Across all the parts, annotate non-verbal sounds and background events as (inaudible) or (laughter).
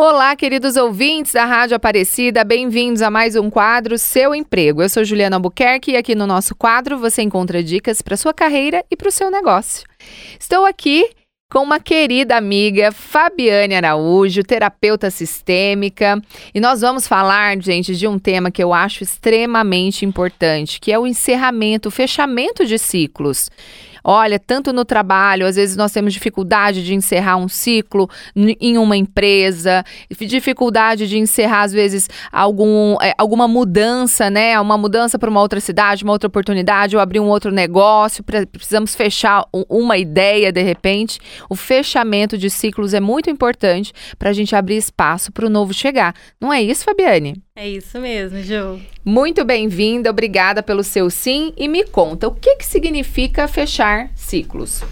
Olá, queridos ouvintes da Rádio Aparecida, bem-vindos a mais um quadro Seu Emprego. Eu sou Juliana Albuquerque e aqui no nosso quadro você encontra dicas para sua carreira e para o seu negócio. Estou aqui com uma querida amiga, Fabiane Araújo, terapeuta sistêmica, e nós vamos falar, gente, de um tema que eu acho extremamente importante, que é o encerramento, o fechamento de ciclos. Olha, tanto no trabalho, às vezes nós temos dificuldade de encerrar um ciclo em uma empresa, dificuldade de encerrar, às vezes, algum, é, alguma mudança, né? Uma mudança para uma outra cidade, uma outra oportunidade, ou abrir um outro negócio, precisamos fechar uma ideia de repente. O fechamento de ciclos é muito importante para a gente abrir espaço para o novo chegar. Não é isso, Fabiane? É isso mesmo, Ju. Muito bem-vinda, obrigada pelo seu sim e me conta o que, que significa fechar ciclos.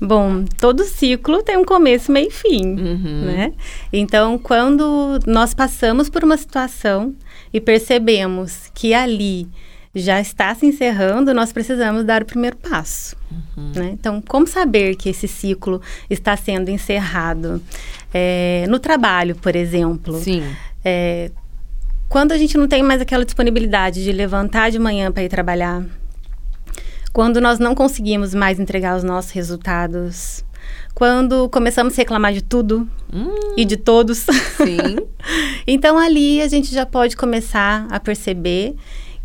Bom, todo ciclo tem um começo, meio e fim, uhum. né? Então, quando nós passamos por uma situação e percebemos que ali já está se encerrando, nós precisamos dar o primeiro passo. Uhum. Né? Então, como saber que esse ciclo está sendo encerrado? É, no trabalho, por exemplo. Sim. É, quando a gente não tem mais aquela disponibilidade de levantar de manhã para ir trabalhar, quando nós não conseguimos mais entregar os nossos resultados, quando começamos a reclamar de tudo hum, e de todos. Sim. (laughs) então ali a gente já pode começar a perceber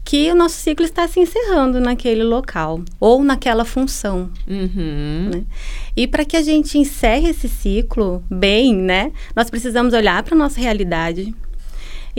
que o nosso ciclo está se encerrando naquele local ou naquela função. Uhum. Né? E para que a gente encerre esse ciclo bem, né, nós precisamos olhar para a nossa realidade,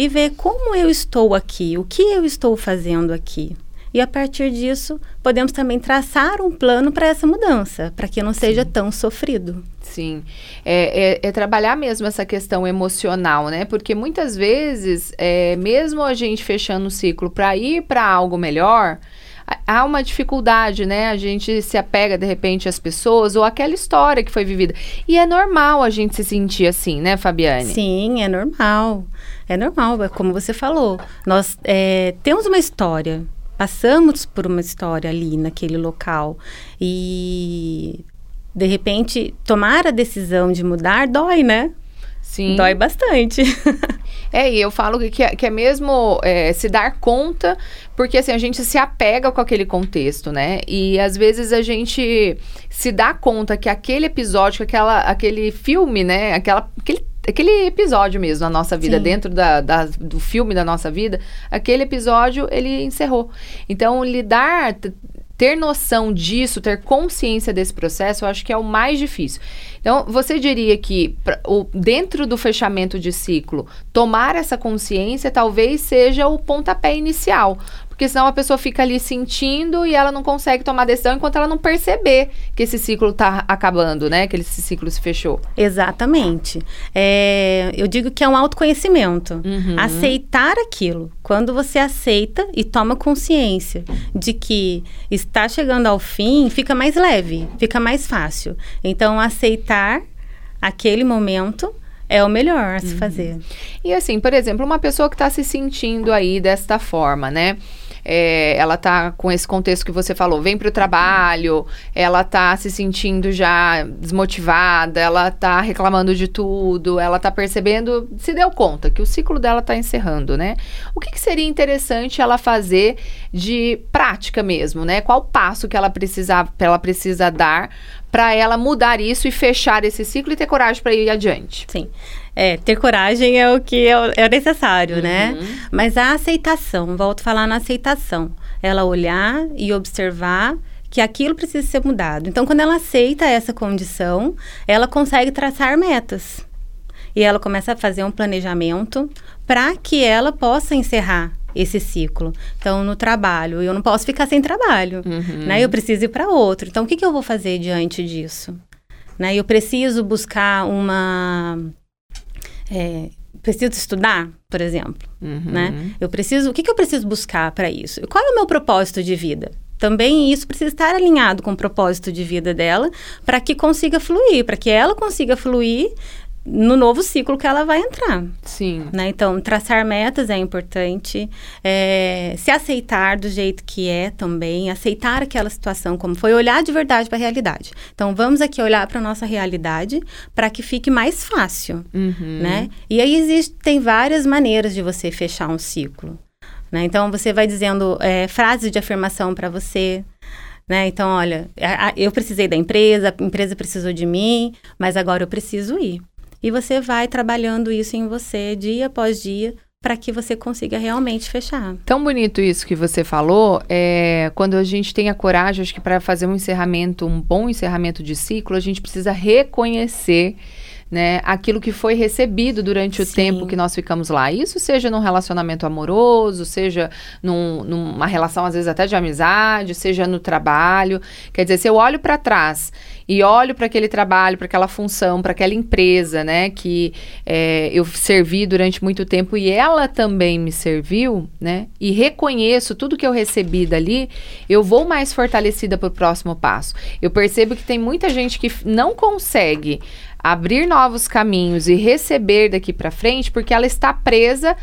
e ver como eu estou aqui, o que eu estou fazendo aqui. E a partir disso, podemos também traçar um plano para essa mudança, para que não seja Sim. tão sofrido. Sim, é, é, é, trabalhar mesmo essa questão emocional, né? Porque muitas vezes, é, mesmo a gente fechando o ciclo para ir para algo melhor, há uma dificuldade, né? A gente se apega de repente às pessoas ou àquela história que foi vivida. E é normal a gente se sentir assim, né, Fabiane? Sim, é normal. É normal, é como você falou. Nós é, temos uma história, passamos por uma história ali naquele local e de repente tomar a decisão de mudar dói, né? Sim. Dói bastante. (laughs) é, e eu falo que é, que é mesmo é, se dar conta, porque assim, a gente se apega com aquele contexto, né? E às vezes a gente se dá conta que aquele episódio, que aquela, aquele filme, né? Aquela, aquele aquele episódio mesmo na nossa vida, Sim. dentro da, da, do filme da nossa vida, aquele episódio ele encerrou. Então, lidar, ter noção disso, ter consciência desse processo, eu acho que é o mais difícil. Então, você diria que pra, o, dentro do fechamento de ciclo, tomar essa consciência talvez seja o pontapé inicial porque senão a pessoa fica ali sentindo e ela não consegue tomar decisão enquanto ela não perceber que esse ciclo está acabando, né? Que esse ciclo se fechou. Exatamente. É, eu digo que é um autoconhecimento. Uhum. Aceitar aquilo. Quando você aceita e toma consciência de que está chegando ao fim, fica mais leve, fica mais fácil. Então, aceitar aquele momento é o melhor a se uhum. fazer. E assim, por exemplo, uma pessoa que está se sentindo aí desta forma, né? É, ela tá com esse contexto que você falou, vem para o trabalho, ela tá se sentindo já desmotivada, ela tá reclamando de tudo, ela tá percebendo, se deu conta que o ciclo dela tá encerrando, né? O que, que seria interessante ela fazer de prática mesmo, né? Qual passo que ela precisa, ela precisa dar para ela mudar isso e fechar esse ciclo e ter coragem para ir adiante? Sim. É, ter coragem é o que é, é necessário, né? uhum. né? Mas a aceitação, volto a falar na aceitação. Ela olhar e observar que aquilo precisa ser mudado. Então, quando ela aceita essa condição, ela consegue traçar metas. E ela começa a fazer um planejamento para que ela possa encerrar esse ciclo. Então, no trabalho, eu não posso ficar sem trabalho, uhum. né? Eu preciso ir para outro. Então, o que, que eu vou fazer diante disso? Né? Eu preciso buscar uma é, preciso estudar, por exemplo, uhum. né? Eu preciso, o que, que eu preciso buscar para isso? Qual é o meu propósito de vida? Também isso precisa estar alinhado com o propósito de vida dela para que consiga fluir, para que ela consiga fluir no novo ciclo que ela vai entrar. Sim. Né? Então, traçar metas é importante, é, se aceitar do jeito que é também, aceitar aquela situação como foi, olhar de verdade para a realidade. Então, vamos aqui olhar para a nossa realidade para que fique mais fácil, Uhum. né? E aí existem várias maneiras de você fechar um ciclo. Né? Então, você vai dizendo é, frases de afirmação para você, né? Então, olha, eu precisei da empresa, a empresa precisou de mim, mas agora eu preciso ir. E você vai trabalhando isso em você dia após dia para que você consiga realmente fechar. Tão bonito isso que você falou. É, quando a gente tem a coragem, acho que para fazer um encerramento, um bom encerramento de ciclo, a gente precisa reconhecer né, aquilo que foi recebido durante o Sim. tempo que nós ficamos lá. Isso seja num relacionamento amoroso, seja num- numa relação, às vezes, até de amizade, seja no trabalho. Quer dizer, se eu olho para trás e olho para aquele trabalho, para aquela função, para aquela empresa, né, que é, eu servi durante muito tempo e ela também me serviu, né, e reconheço tudo que eu recebi dali, eu vou mais fortalecida para o próximo passo. Eu percebo que tem muita gente que não consegue abrir novos caminhos e receber daqui para frente porque ela está presa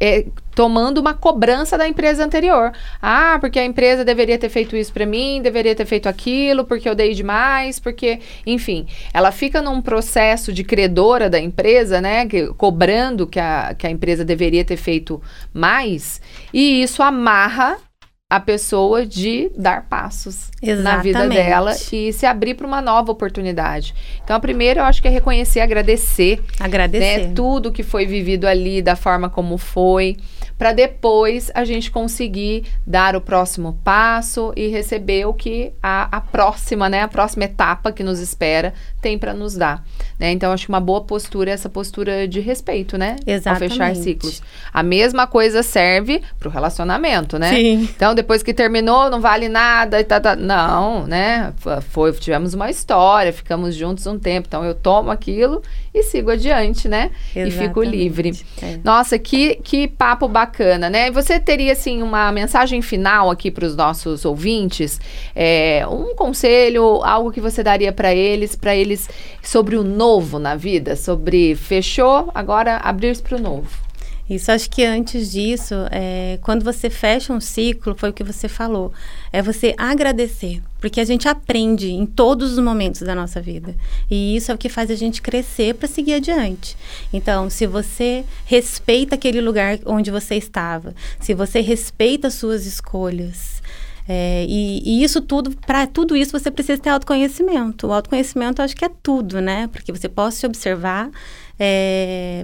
é, tomando uma cobrança da empresa anterior. Ah, porque a empresa deveria ter feito isso para mim, deveria ter feito aquilo, porque eu dei demais, porque, enfim, ela fica num processo de credora da empresa, né, que- cobrando que a, que a empresa deveria ter feito mais, e isso amarra a pessoa de dar passos na vida Exatamente. dela e se abrir para uma nova oportunidade. Então, a primeira eu acho que é reconhecer, agradecer Agradecer. né, tudo que foi vivido ali, da forma como foi, para depois a gente conseguir dar o próximo passo e receber o que a, a próxima, né, a próxima etapa que nos espera tem para nos dar. Né? Então, acho que uma boa postura é essa postura de respeito, né? Ao fechar Exatamente. ciclos. A mesma coisa serve para o relacionamento, né? Sim. Então, depois que terminou, não vale nada e tá, tá. Não, né? Foi, tivemos uma história, ficamos juntos um tempo. Então, eu tomo aquilo e sigo adiante, né? E fico Exatamente. livre. É. Nossa, que, que papo bacana, né? E Você teria, assim, uma mensagem final aqui para os nossos ouvintes? É, um conselho, algo que você daria para eles, para eles sobre o novo na vida? Sobre fechou, agora abrir-se para o novo. Isso, acho que antes disso, é, quando você fecha um ciclo, foi o que você falou, é você agradecer, porque a gente aprende em todos os momentos da nossa vida. E isso é o que faz a gente crescer para seguir adiante. Então, se você respeita aquele lugar onde você estava, se você respeita as suas escolhas, é, e, e isso tudo, para tudo isso você precisa ter autoconhecimento. O autoconhecimento eu acho que é tudo, né? Porque você possa se observar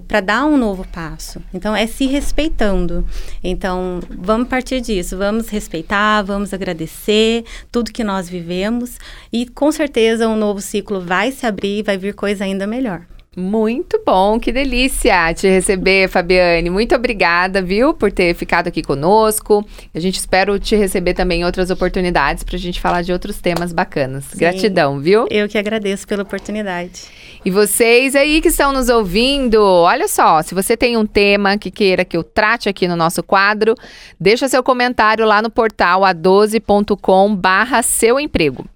para dar um novo passo. Então, é se respeitando. Então, vamos partir disso. Vamos respeitar, vamos agradecer tudo que nós vivemos. E com certeza um novo ciclo vai se abrir, vai vir coisa ainda melhor. Muito bom, que delícia te receber, Fabiane. Muito obrigada, viu, por ter ficado aqui conosco. A gente espera te receber também em outras oportunidades para a gente falar de outros temas bacanas. Gratidão, viu? Eu que agradeço pela oportunidade. E vocês aí que estão nos ouvindo, olha só, se você tem um tema que queira que eu trate aqui no nosso quadro, deixa seu comentário lá no portal a12.com barra seu emprego.